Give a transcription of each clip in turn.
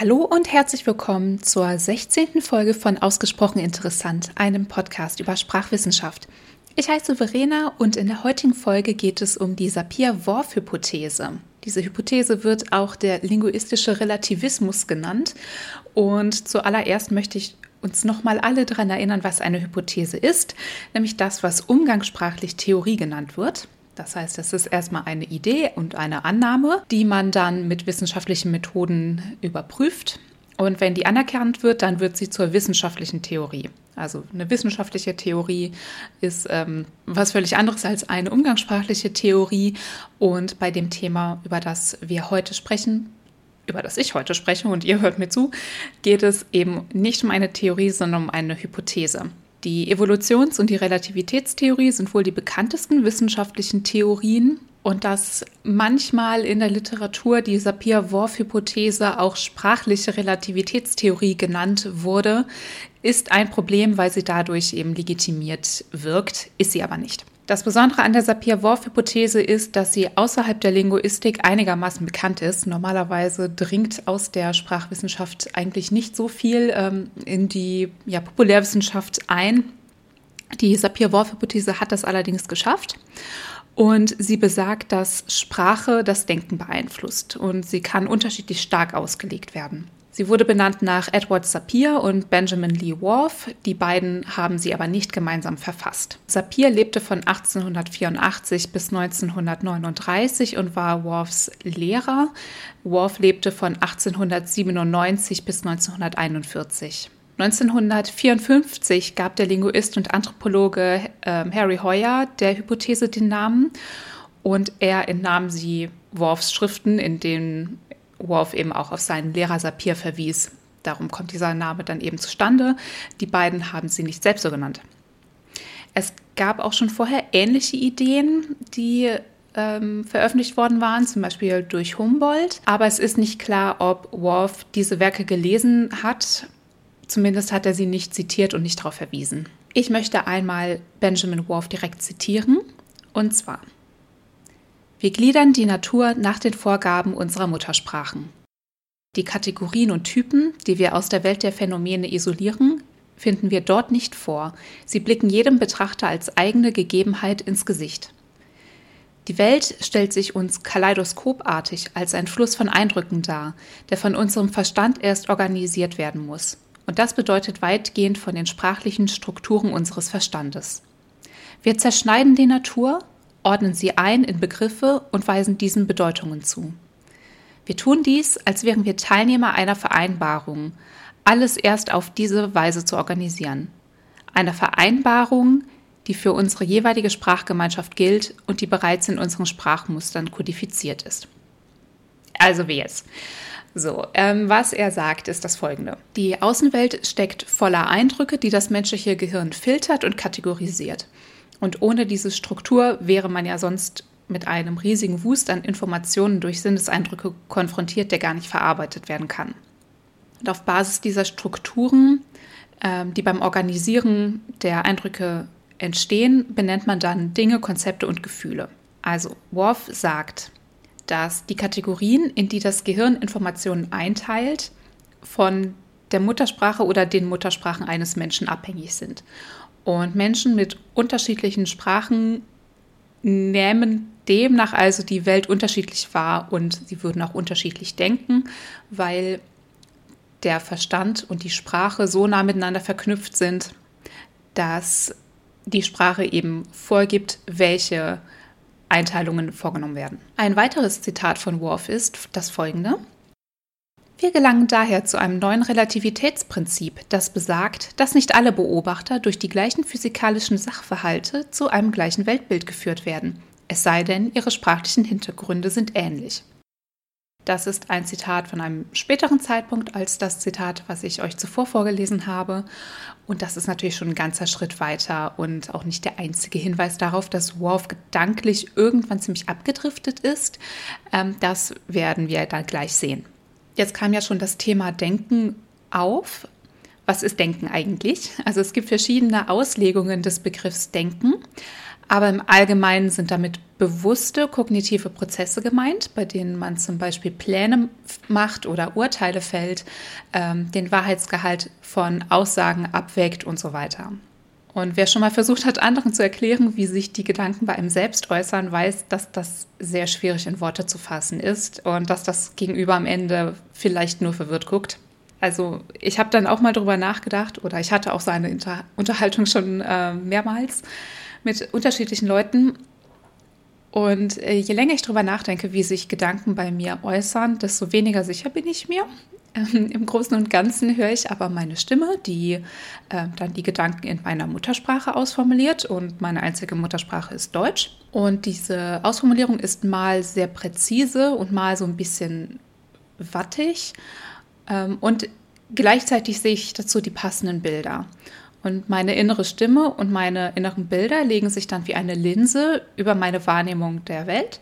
Hallo und herzlich willkommen zur 16. Folge von Ausgesprochen Interessant, einem Podcast über Sprachwissenschaft. Ich heiße Verena und in der heutigen Folge geht es um die Sapir-Whorf-Hypothese. Diese Hypothese wird auch der linguistische Relativismus genannt. Und zuallererst möchte ich uns nochmal alle daran erinnern, was eine Hypothese ist, nämlich das, was umgangssprachlich Theorie genannt wird. Das heißt, es ist erstmal eine Idee und eine Annahme, die man dann mit wissenschaftlichen Methoden überprüft. Und wenn die anerkannt wird, dann wird sie zur wissenschaftlichen Theorie. Also eine wissenschaftliche Theorie ist ähm, was völlig anderes als eine umgangssprachliche Theorie. Und bei dem Thema, über das wir heute sprechen, über das ich heute spreche und ihr hört mir zu, geht es eben nicht um eine Theorie, sondern um eine Hypothese. Die Evolutions- und die Relativitätstheorie sind wohl die bekanntesten wissenschaftlichen Theorien und dass manchmal in der Literatur die Sapir-Whorf-Hypothese auch sprachliche Relativitätstheorie genannt wurde, ist ein Problem, weil sie dadurch eben legitimiert wirkt, ist sie aber nicht. Das Besondere an der Sapir-Whorf-Hypothese ist, dass sie außerhalb der Linguistik einigermaßen bekannt ist. Normalerweise dringt aus der Sprachwissenschaft eigentlich nicht so viel ähm, in die ja, Populärwissenschaft ein. Die Sapir-Whorf-Hypothese hat das allerdings geschafft. Und sie besagt, dass Sprache das Denken beeinflusst und sie kann unterschiedlich stark ausgelegt werden. Sie wurde benannt nach Edward Sapir und Benjamin Lee Worf. Die beiden haben sie aber nicht gemeinsam verfasst. Sapir lebte von 1884 bis 1939 und war Worfs Lehrer. Worf lebte von 1897 bis 1941. 1954 gab der Linguist und Anthropologe äh, Harry Hoyer der Hypothese den Namen und er entnahm sie Worfs Schriften, in denen Worf eben auch auf seinen Lehrer Sapir verwies. Darum kommt dieser Name dann eben zustande. Die beiden haben sie nicht selbst so genannt. Es gab auch schon vorher ähnliche Ideen, die ähm, veröffentlicht worden waren, zum Beispiel durch Humboldt. Aber es ist nicht klar, ob Worf diese Werke gelesen hat. Zumindest hat er sie nicht zitiert und nicht darauf verwiesen. Ich möchte einmal Benjamin Worf direkt zitieren. Und zwar. Wir gliedern die Natur nach den Vorgaben unserer Muttersprachen. Die Kategorien und Typen, die wir aus der Welt der Phänomene isolieren, finden wir dort nicht vor. Sie blicken jedem Betrachter als eigene Gegebenheit ins Gesicht. Die Welt stellt sich uns kaleidoskopartig als ein Fluss von Eindrücken dar, der von unserem Verstand erst organisiert werden muss. Und das bedeutet weitgehend von den sprachlichen Strukturen unseres Verstandes. Wir zerschneiden die Natur ordnen sie ein in Begriffe und weisen diesen Bedeutungen zu. Wir tun dies, als wären wir Teilnehmer einer Vereinbarung, alles erst auf diese Weise zu organisieren. Einer Vereinbarung, die für unsere jeweilige Sprachgemeinschaft gilt und die bereits in unseren Sprachmustern kodifiziert ist. Also wie jetzt? So, ähm, was er sagt, ist das folgende. Die Außenwelt steckt voller Eindrücke, die das menschliche Gehirn filtert und kategorisiert. Und ohne diese Struktur wäre man ja sonst mit einem riesigen Wust an Informationen durch Sinneseindrücke konfrontiert, der gar nicht verarbeitet werden kann. Und auf Basis dieser Strukturen, ähm, die beim Organisieren der Eindrücke entstehen, benennt man dann Dinge, Konzepte und Gefühle. Also Worf sagt, dass die Kategorien, in die das Gehirn Informationen einteilt, von der Muttersprache oder den Muttersprachen eines Menschen abhängig sind. Und Menschen mit unterschiedlichen Sprachen nehmen demnach also die Welt unterschiedlich wahr und sie würden auch unterschiedlich denken, weil der Verstand und die Sprache so nah miteinander verknüpft sind, dass die Sprache eben vorgibt, welche Einteilungen vorgenommen werden. Ein weiteres Zitat von Worf ist das folgende. Wir gelangen daher zu einem neuen Relativitätsprinzip, das besagt, dass nicht alle Beobachter durch die gleichen physikalischen Sachverhalte zu einem gleichen Weltbild geführt werden, es sei denn, ihre sprachlichen Hintergründe sind ähnlich. Das ist ein Zitat von einem späteren Zeitpunkt als das Zitat, was ich euch zuvor vorgelesen habe. Und das ist natürlich schon ein ganzer Schritt weiter und auch nicht der einzige Hinweis darauf, dass Worf gedanklich irgendwann ziemlich abgedriftet ist. Ähm, das werden wir dann gleich sehen. Jetzt kam ja schon das Thema Denken auf. Was ist Denken eigentlich? Also es gibt verschiedene Auslegungen des Begriffs Denken. Aber im Allgemeinen sind damit bewusste kognitive Prozesse gemeint, bei denen man zum Beispiel Pläne macht oder Urteile fällt, ähm, den Wahrheitsgehalt von Aussagen abwägt und so weiter. Und wer schon mal versucht hat, anderen zu erklären, wie sich die Gedanken bei einem selbst äußern, weiß, dass das sehr schwierig in Worte zu fassen ist und dass das Gegenüber am Ende vielleicht nur verwirrt guckt. Also ich habe dann auch mal darüber nachgedacht oder ich hatte auch so eine Inter Unterhaltung schon äh, mehrmals mit unterschiedlichen Leuten. Und äh, je länger ich darüber nachdenke, wie sich Gedanken bei mir äußern, desto weniger sicher bin ich mir. Ähm, Im Großen und Ganzen höre ich aber meine Stimme, die äh, dann die Gedanken in meiner Muttersprache ausformuliert und meine einzige Muttersprache ist Deutsch. Und diese Ausformulierung ist mal sehr präzise und mal so ein bisschen wattig ähm, und gleichzeitig sehe ich dazu die passenden Bilder. Und meine innere Stimme und meine inneren Bilder legen sich dann wie eine Linse über meine Wahrnehmung der Welt.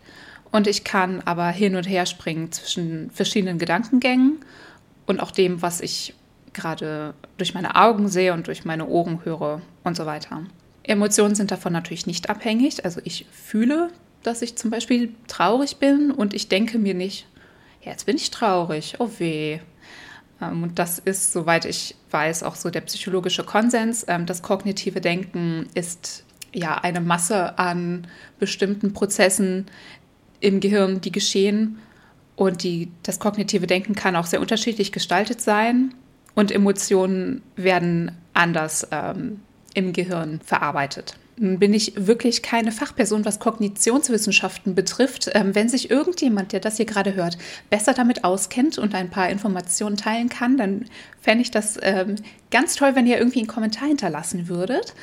Und ich kann aber hin und her springen zwischen verschiedenen Gedankengängen und auch dem, was ich gerade durch meine Augen sehe und durch meine Ohren höre und so weiter. Emotionen sind davon natürlich nicht abhängig. Also ich fühle, dass ich zum Beispiel traurig bin und ich denke mir nicht, jetzt bin ich traurig, oh weh, ähm, und das ist, soweit ich weiß, auch so der psychologische Konsens. Ähm, das kognitive Denken ist ja eine Masse an bestimmten Prozessen im Gehirn, die geschehen. Und die, das kognitive Denken kann auch sehr unterschiedlich gestaltet sein. Und Emotionen werden anders ähm, im Gehirn verarbeitet bin ich wirklich keine Fachperson, was Kognitionswissenschaften betrifft. Ähm, wenn sich irgendjemand, der das hier gerade hört, besser damit auskennt und ein paar Informationen teilen kann, dann fände ich das ähm, ganz toll, wenn ihr irgendwie einen Kommentar hinterlassen würdet.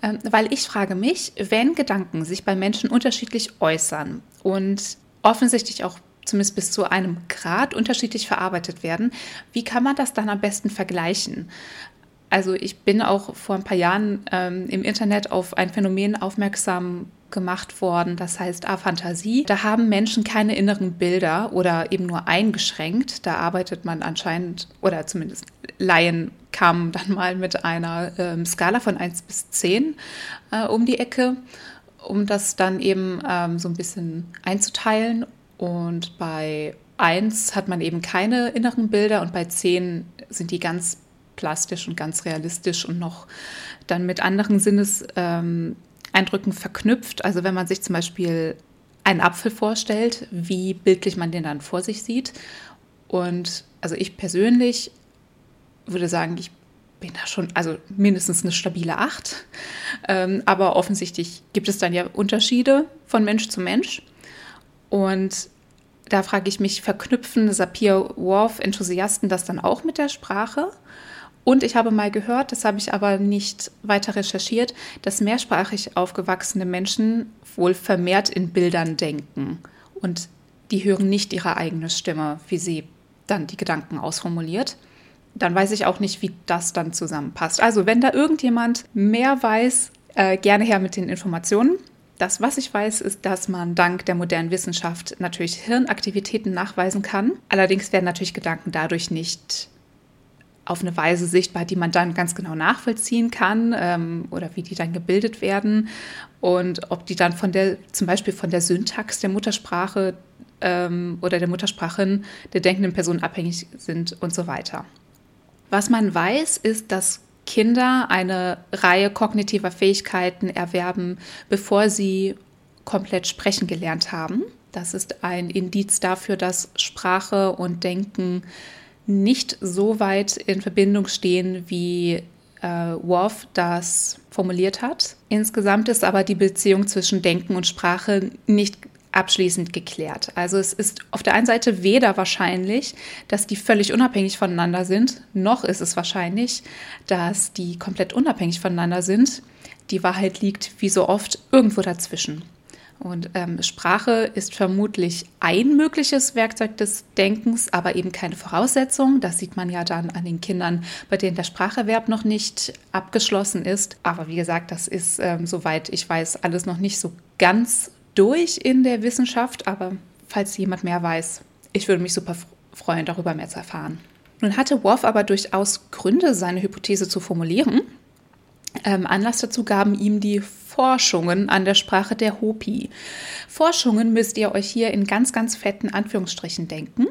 Ähm, weil ich frage mich, wenn Gedanken sich bei Menschen unterschiedlich äußern und offensichtlich auch zumindest bis zu einem Grad unterschiedlich verarbeitet werden, wie kann man das dann am besten vergleichen? Also ich bin auch vor ein paar Jahren ähm, im Internet auf ein Phänomen aufmerksam gemacht worden, das heißt Aphantasie. Da haben Menschen keine inneren Bilder oder eben nur eingeschränkt. Da arbeitet man anscheinend, oder zumindest Laien kamen dann mal mit einer ähm, Skala von 1 bis 10 äh, um die Ecke, um das dann eben ähm, so ein bisschen einzuteilen. Und bei 1 hat man eben keine inneren Bilder und bei 10 sind die ganz plastisch und ganz realistisch und noch dann mit anderen Sinneseindrücken ähm, verknüpft. Also wenn man sich zum Beispiel einen Apfel vorstellt, wie bildlich man den dann vor sich sieht. Und also ich persönlich würde sagen, ich bin da schon, also mindestens eine stabile Acht. Ähm, aber offensichtlich gibt es dann ja Unterschiede von Mensch zu Mensch. Und da frage ich mich, verknüpfen Sapir-Whorf-Enthusiasten das dann auch mit der Sprache? Und ich habe mal gehört, das habe ich aber nicht weiter recherchiert, dass mehrsprachig aufgewachsene Menschen wohl vermehrt in Bildern denken und die hören nicht ihre eigene Stimme, wie sie dann die Gedanken ausformuliert. Dann weiß ich auch nicht, wie das dann zusammenpasst. Also, wenn da irgendjemand mehr weiß, äh, gerne her mit den Informationen. Das, was ich weiß, ist, dass man dank der modernen Wissenschaft natürlich Hirnaktivitäten nachweisen kann. Allerdings werden natürlich Gedanken dadurch nicht auf eine Weise sichtbar, die man dann ganz genau nachvollziehen kann ähm, oder wie die dann gebildet werden und ob die dann von der, zum Beispiel von der Syntax der Muttersprache ähm, oder der Muttersprachin der denkenden Person abhängig sind und so weiter. Was man weiß, ist, dass Kinder eine Reihe kognitiver Fähigkeiten erwerben, bevor sie komplett sprechen gelernt haben. Das ist ein Indiz dafür, dass Sprache und Denken nicht so weit in Verbindung stehen, wie äh, Worf das formuliert hat. Insgesamt ist aber die Beziehung zwischen Denken und Sprache nicht abschließend geklärt. Also es ist auf der einen Seite weder wahrscheinlich, dass die völlig unabhängig voneinander sind, noch ist es wahrscheinlich, dass die komplett unabhängig voneinander sind. Die Wahrheit liegt wie so oft irgendwo dazwischen. Und ähm, Sprache ist vermutlich ein mögliches Werkzeug des Denkens, aber eben keine Voraussetzung. Das sieht man ja dann an den Kindern, bei denen der Spracherwerb noch nicht abgeschlossen ist. Aber wie gesagt, das ist, ähm, soweit ich weiß, alles noch nicht so ganz durch in der Wissenschaft. Aber falls jemand mehr weiß, ich würde mich super freuen, darüber mehr zu erfahren. Nun hatte Worf aber durchaus Gründe, seine Hypothese zu formulieren. Ähm, Anlass dazu gaben ihm die Forschungen an der Sprache der Hopi. Forschungen müsst ihr euch hier in ganz, ganz fetten Anführungsstrichen denken.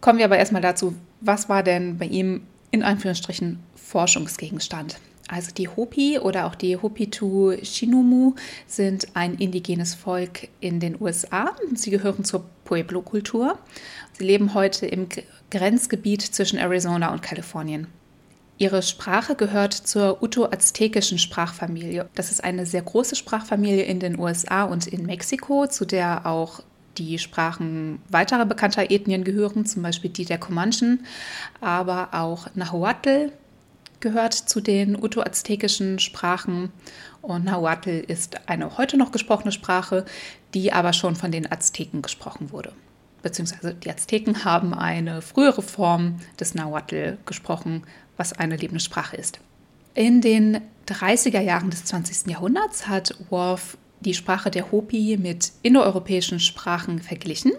Kommen wir aber erstmal dazu, was war denn bei ihm in Anführungsstrichen Forschungsgegenstand? Also die Hopi oder auch die Hopitu Shinumu sind ein indigenes Volk in den USA. Sie gehören zur Pueblo-Kultur. Sie leben heute im Grenzgebiet zwischen Arizona und Kalifornien. Ihre Sprache gehört zur Uto-Aztekischen Sprachfamilie. Das ist eine sehr große Sprachfamilie in den USA und in Mexiko, zu der auch die Sprachen weiterer bekannter Ethnien gehören, zum Beispiel die der Comanchen, aber auch Nahuatl gehört zu den uto-aztekischen Sprachen und Nahuatl ist eine heute noch gesprochene Sprache, die aber schon von den Azteken gesprochen wurde. Beziehungsweise die Azteken haben eine frühere Form des Nahuatl gesprochen, was eine lebende Sprache ist. In den 30er Jahren des 20. Jahrhunderts hat Worf die Sprache der Hopi mit indoeuropäischen Sprachen verglichen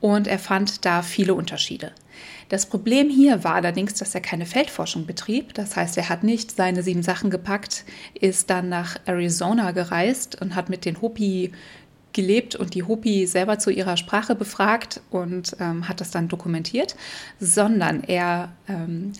und er fand da viele Unterschiede. Das Problem hier war allerdings, dass er keine Feldforschung betrieb. Das heißt, er hat nicht seine sieben Sachen gepackt, ist dann nach Arizona gereist und hat mit den Hopi gelebt und die Hopi selber zu ihrer Sprache befragt und ähm, hat das dann dokumentiert, sondern er ähm,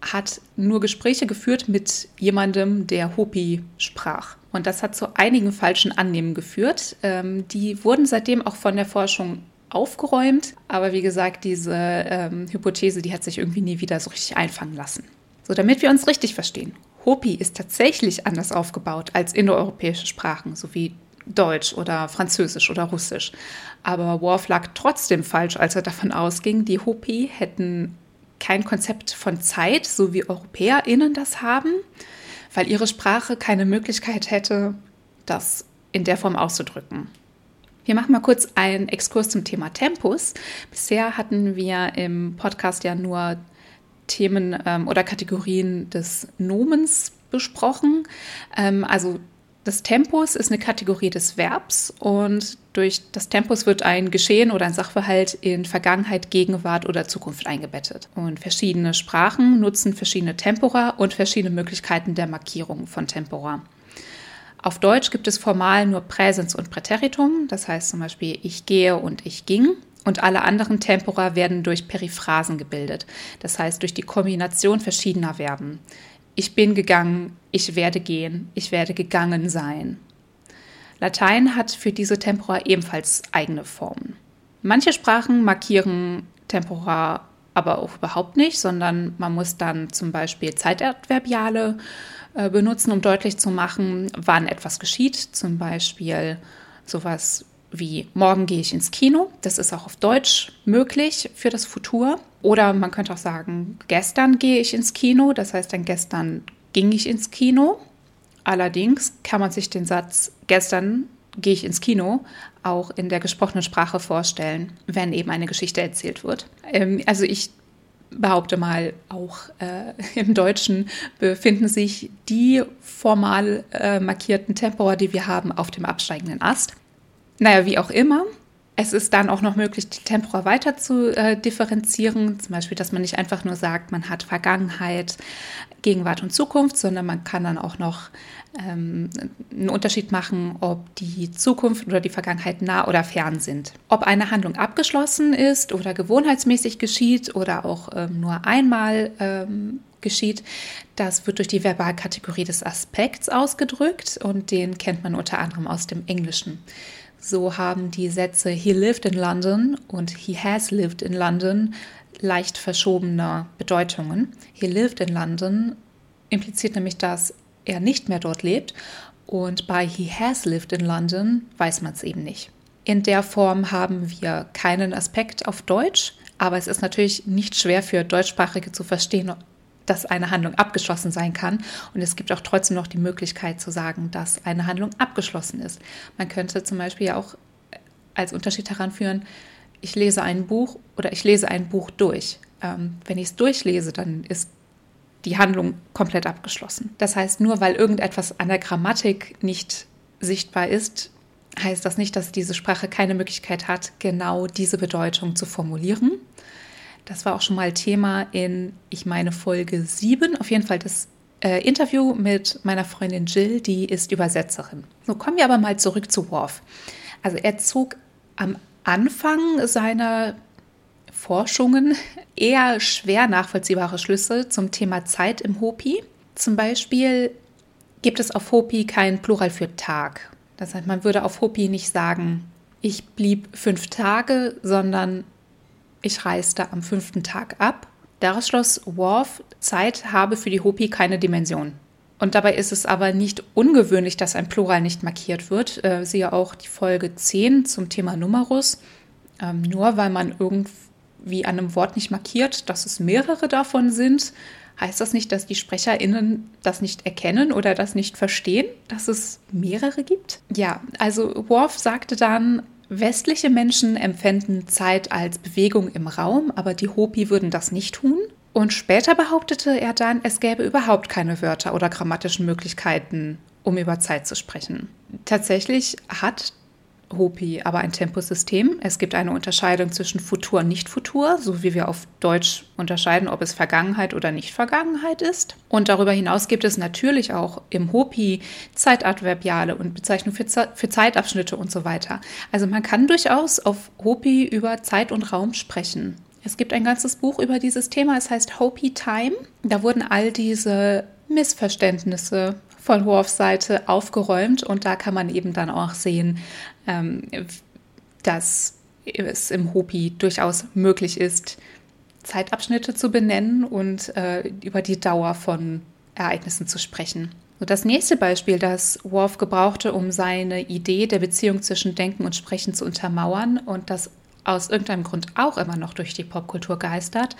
hat nur Gespräche geführt mit jemandem, der Hopi sprach. Und das hat zu einigen falschen Annehmen geführt. Ähm, die wurden seitdem auch von der Forschung aufgeräumt. Aber wie gesagt, diese ähm, Hypothese, die hat sich irgendwie nie wieder so richtig einfangen lassen. So, damit wir uns richtig verstehen. Hopi ist tatsächlich anders aufgebaut als indoeuropäische Sprachen, sowie Deutsch oder Französisch oder Russisch. Aber Worf lag trotzdem falsch, als er davon ausging, die Hopi hätten kein Konzept von Zeit, so wie EuropäerInnen das haben, weil ihre Sprache keine Möglichkeit hätte, das in der Form auszudrücken. Wir machen mal kurz einen Exkurs zum Thema Tempus. Bisher hatten wir im Podcast ja nur Themen ähm, oder Kategorien des Nomens besprochen. Ähm, also das Tempus ist eine Kategorie des Verbs und durch das Tempus wird ein Geschehen oder ein Sachverhalt in Vergangenheit, Gegenwart oder Zukunft eingebettet. Und verschiedene Sprachen nutzen verschiedene Tempora und verschiedene Möglichkeiten der Markierung von Tempora. Auf Deutsch gibt es formal nur Präsens und Präteritum, das heißt zum Beispiel ich gehe und ich ging. Und alle anderen Tempora werden durch Periphrasen gebildet, das heißt durch die Kombination verschiedener Verben ich bin gegangen, ich werde gehen, ich werde gegangen sein. Latein hat für diese Tempora ebenfalls eigene Formen. Manche Sprachen markieren Tempora aber auch überhaupt nicht, sondern man muss dann zum Beispiel Zeitadverbiale äh, benutzen, um deutlich zu machen, wann etwas geschieht. Zum Beispiel sowas wie morgen gehe ich ins Kino. Das ist auch auf Deutsch möglich für das Futur. Oder man könnte auch sagen, gestern gehe ich ins Kino. Das heißt dann gestern ging ich ins Kino. Allerdings kann man sich den Satz gestern gehe ich ins Kino auch in der gesprochenen Sprache vorstellen, wenn eben eine Geschichte erzählt wird. Ähm, also ich behaupte mal, auch äh, im Deutschen befinden sich die formal äh, markierten Tempora, die wir haben, auf dem absteigenden Ast. Naja, wie auch immer. Es ist dann auch noch möglich, die Tempora weiter zu äh, differenzieren. Zum Beispiel, dass man nicht einfach nur sagt, man hat Vergangenheit, Gegenwart und Zukunft, sondern man kann dann auch noch ähm, einen Unterschied machen, ob die Zukunft oder die Vergangenheit nah oder fern sind. Ob eine Handlung abgeschlossen ist oder gewohnheitsmäßig geschieht oder auch ähm, nur einmal ähm, geschieht, das wird durch die Verbalkategorie des Aspekts ausgedrückt und den kennt man unter anderem aus dem Englischen. So haben die Sätze He lived in London und He has lived in London leicht verschobene Bedeutungen. He lived in London impliziert nämlich, dass er nicht mehr dort lebt und bei He has lived in London weiß man es eben nicht. In der Form haben wir keinen Aspekt auf Deutsch, aber es ist natürlich nicht schwer für Deutschsprachige zu verstehen, dass eine Handlung abgeschlossen sein kann. Und es gibt auch trotzdem noch die Möglichkeit zu sagen, dass eine Handlung abgeschlossen ist. Man könnte zum Beispiel auch als Unterschied heranführen, ich lese ein Buch oder ich lese ein Buch durch. Ähm, wenn ich es durchlese, dann ist die Handlung komplett abgeschlossen. Das heißt, nur weil irgendetwas an der Grammatik nicht sichtbar ist, heißt das nicht, dass diese Sprache keine Möglichkeit hat, genau diese Bedeutung zu formulieren. Das war auch schon mal Thema in, ich meine, Folge 7. Auf jeden Fall das äh, Interview mit meiner Freundin Jill, die ist Übersetzerin. So kommen wir aber mal zurück zu Worf. Also er zog am Anfang seiner Forschungen eher schwer nachvollziehbare Schlüsse zum Thema Zeit im Hopi. Zum Beispiel gibt es auf Hopi kein Plural für Tag. Das heißt, man würde auf Hopi nicht sagen, ich blieb fünf Tage, sondern ich reiste am fünften Tag ab. Daraus schloss Worf, Zeit habe für die Hopi keine Dimension. Und dabei ist es aber nicht ungewöhnlich, dass ein Plural nicht markiert wird. Äh, siehe auch die Folge 10 zum Thema Numerus. Ähm, nur weil man irgendwie an einem Wort nicht markiert, dass es mehrere davon sind, heißt das nicht, dass die SprecherInnen das nicht erkennen oder das nicht verstehen, dass es mehrere gibt? Ja, also Worf sagte dann, westliche Menschen empfänden Zeit als Bewegung im Raum, aber die Hopi würden das nicht tun. Und später behauptete er dann, es gäbe überhaupt keine Wörter oder grammatischen Möglichkeiten, um über Zeit zu sprechen. Tatsächlich hat Hopi aber ein Temposystem. Es gibt eine Unterscheidung zwischen Futur und Nicht-Futur, so wie wir auf Deutsch unterscheiden, ob es Vergangenheit oder Nicht-Vergangenheit ist. Und darüber hinaus gibt es natürlich auch im Hopi Zeitadverbiale und Bezeichnungen für, für Zeitabschnitte und so weiter. Also man kann durchaus auf Hopi über Zeit und Raum sprechen. Es gibt ein ganzes Buch über dieses Thema, es heißt Hopi Time. Da wurden all diese Missverständnisse von Worfs Seite aufgeräumt und da kann man eben dann auch sehen, ähm, dass es im Hopi durchaus möglich ist, Zeitabschnitte zu benennen und äh, über die Dauer von Ereignissen zu sprechen. So, das nächste Beispiel, das Worf gebrauchte, um seine Idee der Beziehung zwischen Denken und Sprechen zu untermauern und das aus irgendeinem Grund auch immer noch durch die Popkultur geistert,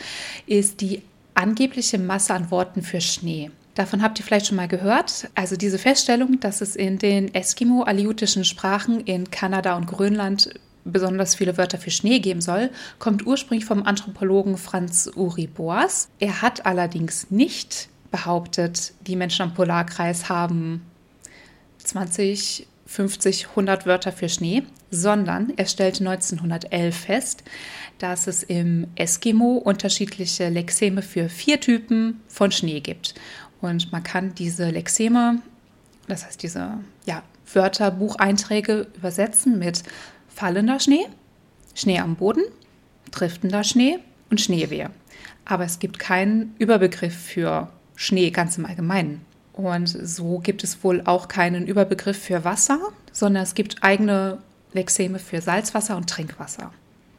ist die angebliche Masse an Worten für Schnee. Davon habt ihr vielleicht schon mal gehört. Also diese Feststellung, dass es in den Eskimo-aleutischen Sprachen in Kanada und Grönland besonders viele Wörter für Schnee geben soll, kommt ursprünglich vom Anthropologen Franz Uri Boas. Er hat allerdings nicht behauptet, die Menschen am Polarkreis haben 20, 50, 100 Wörter für Schnee, sondern er stellte 1911 fest, dass es im Eskimo unterschiedliche Lexeme für vier Typen von Schnee gibt. Und man kann diese Lexeme, das heißt diese ja, Wörterbucheinträge übersetzen mit fallender Schnee, Schnee am Boden, driftender Schnee und Schneewehe. Aber es gibt keinen Überbegriff für Schnee ganz im Allgemeinen. Und so gibt es wohl auch keinen Überbegriff für Wasser, sondern es gibt eigene Lexeme für Salzwasser und Trinkwasser.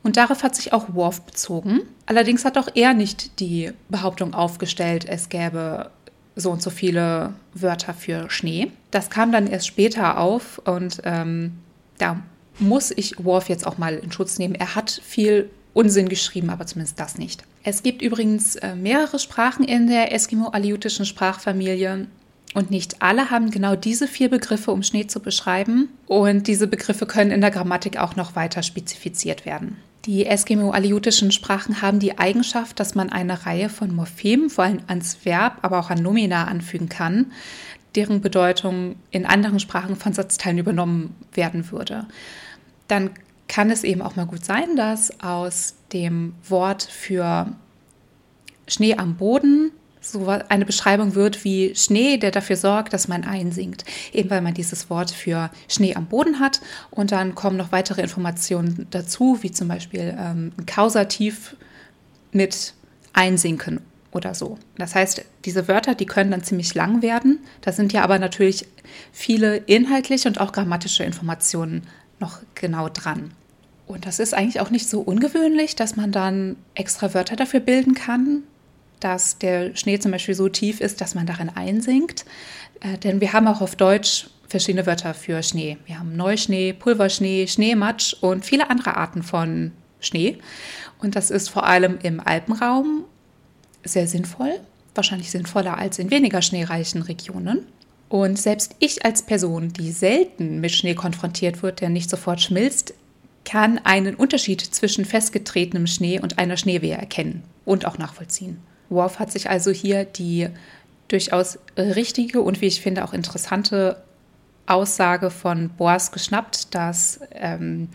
Und darauf hat sich auch Worf bezogen. Allerdings hat auch er nicht die Behauptung aufgestellt, es gäbe so und so viele Wörter für Schnee. Das kam dann erst später auf und ähm, da muss ich Worf jetzt auch mal in Schutz nehmen. Er hat viel Unsinn geschrieben, aber zumindest das nicht. Es gibt übrigens äh, mehrere Sprachen in der eskimo-aleutischen Sprachfamilie und nicht alle haben genau diese vier Begriffe, um Schnee zu beschreiben. Und diese Begriffe können in der Grammatik auch noch weiter spezifiziert werden. Die eskimo-aleutischen Sprachen haben die Eigenschaft, dass man eine Reihe von Morphemen, vor allem ans Verb, aber auch an Nomina anfügen kann, deren Bedeutung in anderen Sprachen von Satzteilen übernommen werden würde. Dann kann es eben auch mal gut sein, dass aus dem Wort für Schnee am Boden so eine Beschreibung wird wie Schnee, der dafür sorgt, dass man einsinkt. Eben weil man dieses Wort für Schnee am Boden hat. Und dann kommen noch weitere Informationen dazu, wie zum Beispiel ähm, ein Kausativ mit einsinken oder so. Das heißt, diese Wörter, die können dann ziemlich lang werden. Da sind ja aber natürlich viele inhaltliche und auch grammatische Informationen noch genau dran. Und das ist eigentlich auch nicht so ungewöhnlich, dass man dann extra Wörter dafür bilden kann, dass der Schnee zum Beispiel so tief ist, dass man darin einsinkt. Äh, denn wir haben auch auf Deutsch verschiedene Wörter für Schnee. Wir haben Neuschnee, Pulverschnee, Schneematsch und viele andere Arten von Schnee. Und das ist vor allem im Alpenraum sehr sinnvoll, wahrscheinlich sinnvoller als in weniger schneereichen Regionen. Und selbst ich als Person, die selten mit Schnee konfrontiert wird, der nicht sofort schmilzt, kann einen Unterschied zwischen festgetretenem Schnee und einer Schneewehe erkennen und auch nachvollziehen. Worf hat sich also hier die durchaus richtige und wie ich finde auch interessante Aussage von Boas geschnappt, dass ähm,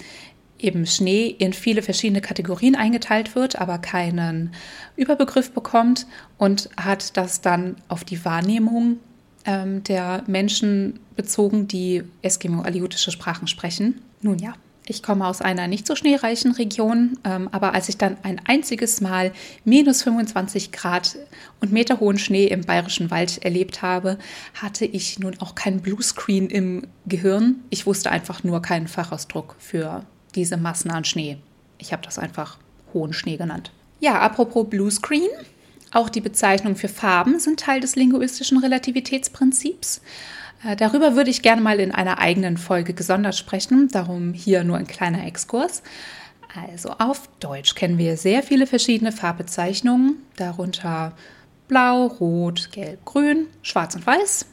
eben Schnee in viele verschiedene Kategorien eingeteilt wird, aber keinen Überbegriff bekommt und hat das dann auf die Wahrnehmung ähm, der Menschen bezogen, die eskimo-aleutische Sprachen sprechen. Nun ja, ich komme aus einer nicht so schneereichen Region, ähm, aber als ich dann ein einziges Mal minus 25 Grad und meterhohen Schnee im bayerischen Wald erlebt habe, hatte ich nun auch keinen Bluescreen im Gehirn. Ich wusste einfach nur keinen Fachausdruck für diese Massen an Schnee. Ich habe das einfach hohen Schnee genannt. Ja, apropos Bluescreen. Auch die Bezeichnungen für Farben sind Teil des linguistischen Relativitätsprinzips. Äh, darüber würde ich gerne mal in einer eigenen Folge gesondert sprechen, darum hier nur ein kleiner Exkurs. Also auf Deutsch kennen wir sehr viele verschiedene Farbbezeichnungen, darunter blau, rot, gelb, grün, schwarz und weiß.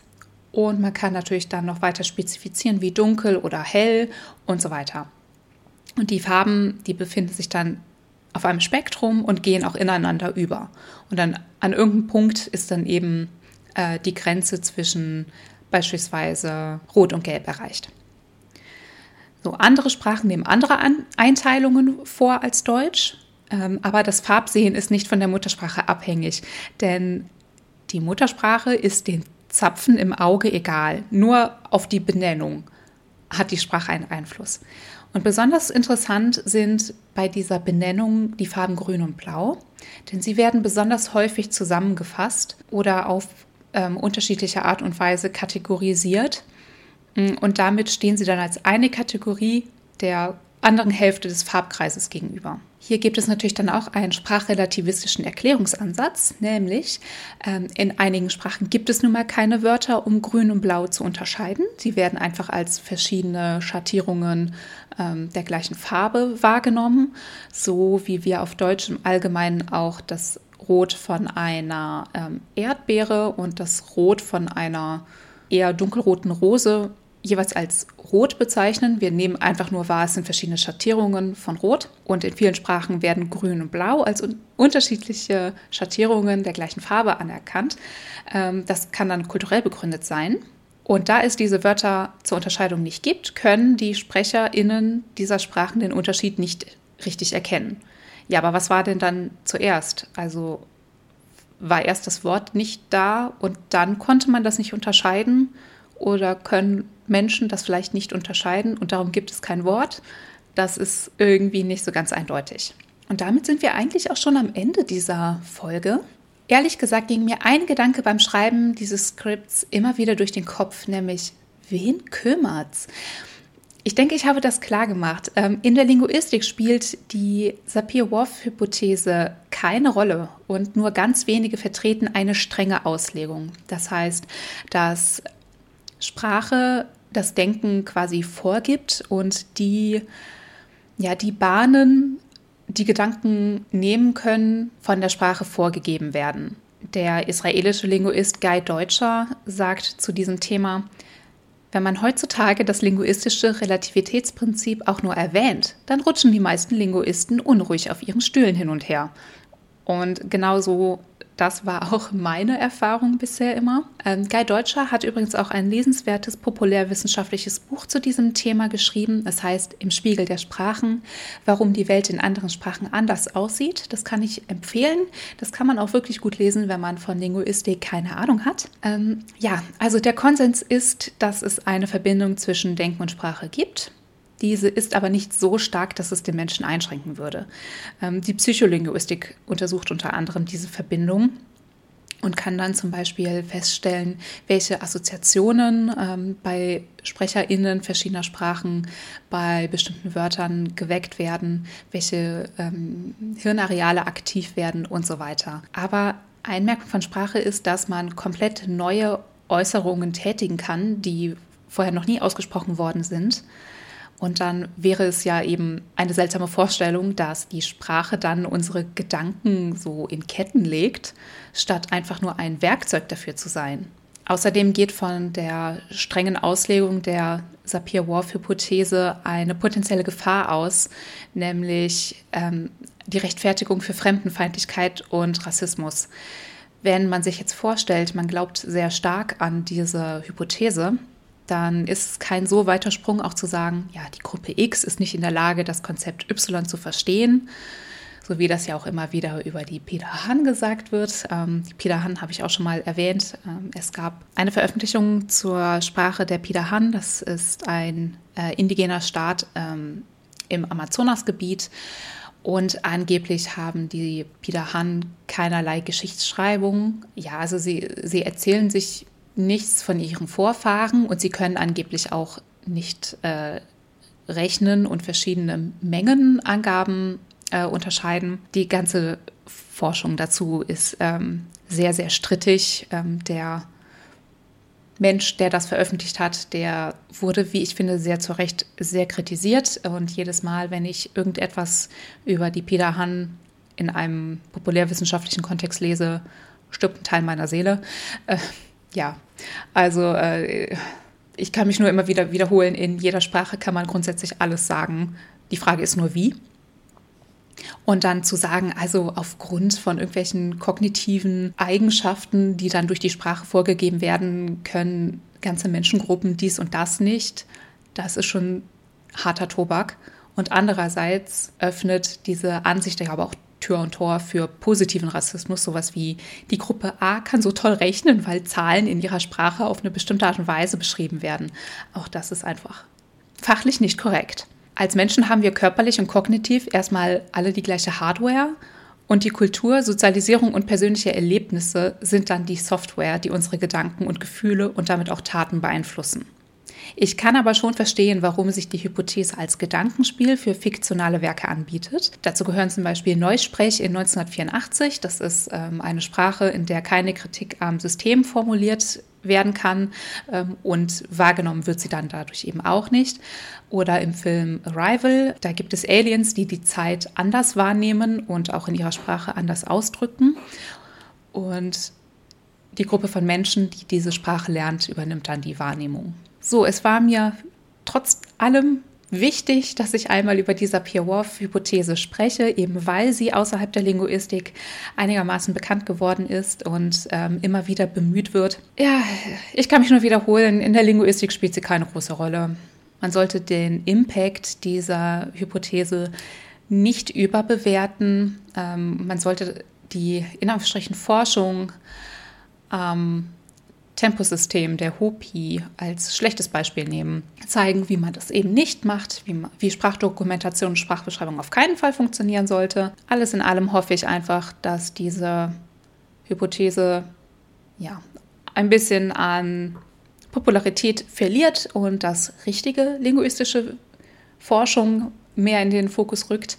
Und man kann natürlich dann noch weiter spezifizieren wie dunkel oder hell und so weiter. Und die Farben, die befinden sich dann auf einem Spektrum und gehen auch ineinander über. Und dann an irgendeinem Punkt ist dann eben äh, die Grenze zwischen beispielsweise Rot und Gelb erreicht. So, andere Sprachen nehmen andere An Einteilungen vor als Deutsch, ähm, aber das Farbsehen ist nicht von der Muttersprache abhängig, denn die Muttersprache ist den Zapfen im Auge egal. Nur auf die Benennung hat die Sprache einen Einfluss. Und besonders interessant sind bei dieser Benennung die Farben Grün und Blau, denn sie werden besonders häufig zusammengefasst oder auf ähm, unterschiedlicher Art und Weise kategorisiert. Mm, und damit stehen sie dann als eine Kategorie der anderen Hälfte des Farbkreises gegenüber. Hier gibt es natürlich dann auch einen sprachrelativistischen Erklärungsansatz, nämlich ähm, in einigen Sprachen gibt es nun mal keine Wörter, um grün und blau zu unterscheiden. Sie werden einfach als verschiedene Schattierungen ähm, der gleichen Farbe wahrgenommen, so wie wir auf Deutsch im Allgemeinen auch das Rot von einer ähm, Erdbeere und das Rot von einer eher dunkelroten Rose jeweils als Rot bezeichnen. Wir nehmen einfach nur wahr, es sind verschiedene Schattierungen von Rot. Und in vielen Sprachen werden Grün und Blau als un unterschiedliche Schattierungen der gleichen Farbe anerkannt. Ähm, das kann dann kulturell begründet sein. Und da es diese Wörter zur Unterscheidung nicht gibt, können die SprecherInnen dieser Sprachen den Unterschied nicht richtig erkennen. Ja, aber was war denn dann zuerst? Also war erst das Wort nicht da und dann konnte man das nicht unterscheiden? Oder können Menschen das vielleicht nicht unterscheiden und darum gibt es kein Wort? Das ist irgendwie nicht so ganz eindeutig. Und damit sind wir eigentlich auch schon am Ende dieser Folge. Ehrlich gesagt ging mir ein Gedanke beim Schreiben dieses Skripts immer wieder durch den Kopf, nämlich wen kümmert's? Ich denke, ich habe das klar gemacht. Ähm, in der Linguistik spielt die Sapir-Whorf-Hypothese keine Rolle und nur ganz wenige vertreten eine strenge Auslegung. Das heißt, dass Sprache das Denken quasi vorgibt und die, ja, die Bahnen, die Gedanken nehmen können, von der Sprache vorgegeben werden. Der israelische Linguist Guy Deutscher sagt zu diesem Thema, wenn man heutzutage das linguistische Relativitätsprinzip auch nur erwähnt, dann rutschen die meisten Linguisten unruhig auf ihren Stühlen hin und her. Und genauso das war auch meine Erfahrung bisher immer. Ähm, Guy Deutscher hat übrigens auch ein lesenswertes populärwissenschaftliches Buch zu diesem Thema geschrieben. Das heißt Im Spiegel der Sprachen, warum die Welt in anderen Sprachen anders aussieht. Das kann ich empfehlen. Das kann man auch wirklich gut lesen, wenn man von Linguistik keine Ahnung hat. Ähm, ja, also der Konsens ist, dass es eine Verbindung zwischen Denken und Sprache gibt. Diese ist aber nicht so stark, dass es den Menschen einschränken würde. Ähm, die Psycholinguistik untersucht unter anderem diese Verbindung und kann dann zum Beispiel feststellen, welche Assoziationen ähm, bei SprecherInnen verschiedener Sprachen bei bestimmten Wörtern geweckt werden, welche ähm, Hirnareale aktiv werden und so weiter. Aber ein Merkmal von Sprache ist, dass man komplett neue Äußerungen tätigen kann, die vorher noch nie ausgesprochen worden sind. Und dann wäre es ja eben eine seltsame Vorstellung, dass die Sprache dann unsere Gedanken so in Ketten legt, statt einfach nur ein Werkzeug dafür zu sein. Außerdem geht von der strengen Auslegung der Sapir-Whorf-Hypothese eine potenzielle Gefahr aus, nämlich ähm, die Rechtfertigung für Fremdenfeindlichkeit und Rassismus. Wenn man sich jetzt vorstellt, man glaubt sehr stark an diese Hypothese, dann ist es kein so weiter Sprung auch zu sagen, ja, die Gruppe X ist nicht in der Lage, das Konzept Y zu verstehen, so wie das ja auch immer wieder über die Peter Han gesagt wird. Ähm, die Peter Han habe ich auch schon mal erwähnt. Ähm, es gab eine Veröffentlichung zur Sprache der Peter Han. Das ist ein äh, indigener Staat ähm, im Amazonasgebiet. Und angeblich haben die Peter Han keinerlei Geschichtsschreibung. Ja, also sie, sie erzählen sich nichts von ihren Vorfahren und sie können angeblich auch nicht äh, rechnen und verschiedene Mengenangaben äh, unterscheiden. Die ganze Forschung dazu ist ähm, sehr, sehr strittig. Ähm, der Mensch, der das veröffentlicht hat, der wurde, wie ich finde, sehr zu Recht sehr kritisiert. Und jedes Mal, wenn ich irgendetwas über die Peter Han in einem populärwissenschaftlichen Kontext lese, stirbt ein Teil meiner Seele. Äh, ja, also äh, ich kann mich nur immer wieder wiederholen, in jeder Sprache kann man grundsätzlich alles sagen. Die Frage ist nur, wie. Und dann zu sagen, also aufgrund von irgendwelchen kognitiven Eigenschaften, die dann durch die Sprache vorgegeben werden, können ganze Menschengruppen dies und das nicht, das ist schon harter Tobak. Und andererseits öffnet diese Ansicht ja aber auch Tür und Tor für positiven Rassismus, sowas wie die Gruppe A kann so toll rechnen, weil Zahlen in ihrer Sprache auf eine bestimmte Art und Weise beschrieben werden. Auch das ist einfach fachlich nicht korrekt. Als Menschen haben wir körperlich und kognitiv erstmal alle die gleiche Hardware und die Kultur, Sozialisierung und persönliche Erlebnisse sind dann die Software, die unsere Gedanken und Gefühle und damit auch Taten beeinflussen. Ich kann aber schon verstehen, warum sich die Hypothese als Gedankenspiel für fiktionale Werke anbietet. Dazu gehören zum Beispiel Neusprech in 1984. Das ist ähm, eine Sprache, in der keine Kritik am System formuliert werden kann ähm, und wahrgenommen wird sie dann dadurch eben auch nicht. Oder im Film Arrival, da gibt es Aliens, die die Zeit anders wahrnehmen und auch in ihrer Sprache anders ausdrücken. Und die Gruppe von Menschen, die diese Sprache lernt, übernimmt dann die Wahrnehmung. So, es war mir trotz allem wichtig, dass ich einmal über die Sapir-Whorf-Hypothese spreche, eben weil sie außerhalb der Linguistik einigermaßen bekannt geworden ist und ähm, immer wieder bemüht wird. Ja, ich kann mich nur wiederholen, in der Linguistik spielt sie keine große Rolle. Man sollte den Impact dieser Hypothese nicht überbewerten. Ähm, man sollte die in Anführungsstrichen Forschung ähm, Temposystem der Hopi als schlechtes Beispiel nehmen, zeigen, wie man das eben nicht macht, wie, wie Sprachdokumentation und Sprachbeschreibung auf keinen Fall funktionieren sollte. Alles in allem hoffe ich einfach, dass diese Hypothese ja, ein bisschen an Popularität verliert und dass richtige linguistische Forschung mehr in den Fokus rückt.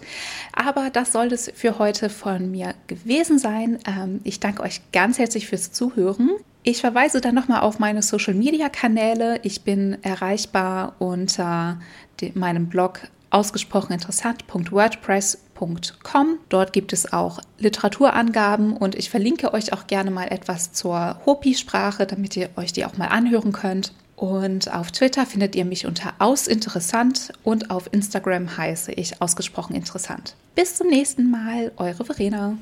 Aber das soll es für heute von mir gewesen sein. Ähm, ich danke euch ganz herzlich fürs Zuhören. Ich verweise dann nochmal auf meine Social-Media-Kanäle. Ich bin erreichbar unter meinem Blog ausgesprocheninteressant.wordpress.com. Dort gibt es auch Literaturangaben und ich verlinke euch auch gerne mal etwas zur Hopi-Sprache, damit ihr euch die auch mal anhören könnt. Und auf Twitter findet ihr mich unter ausinteressant und auf Instagram heiße ich ausgesprochen interessant. Bis zum nächsten Mal, eure Verena.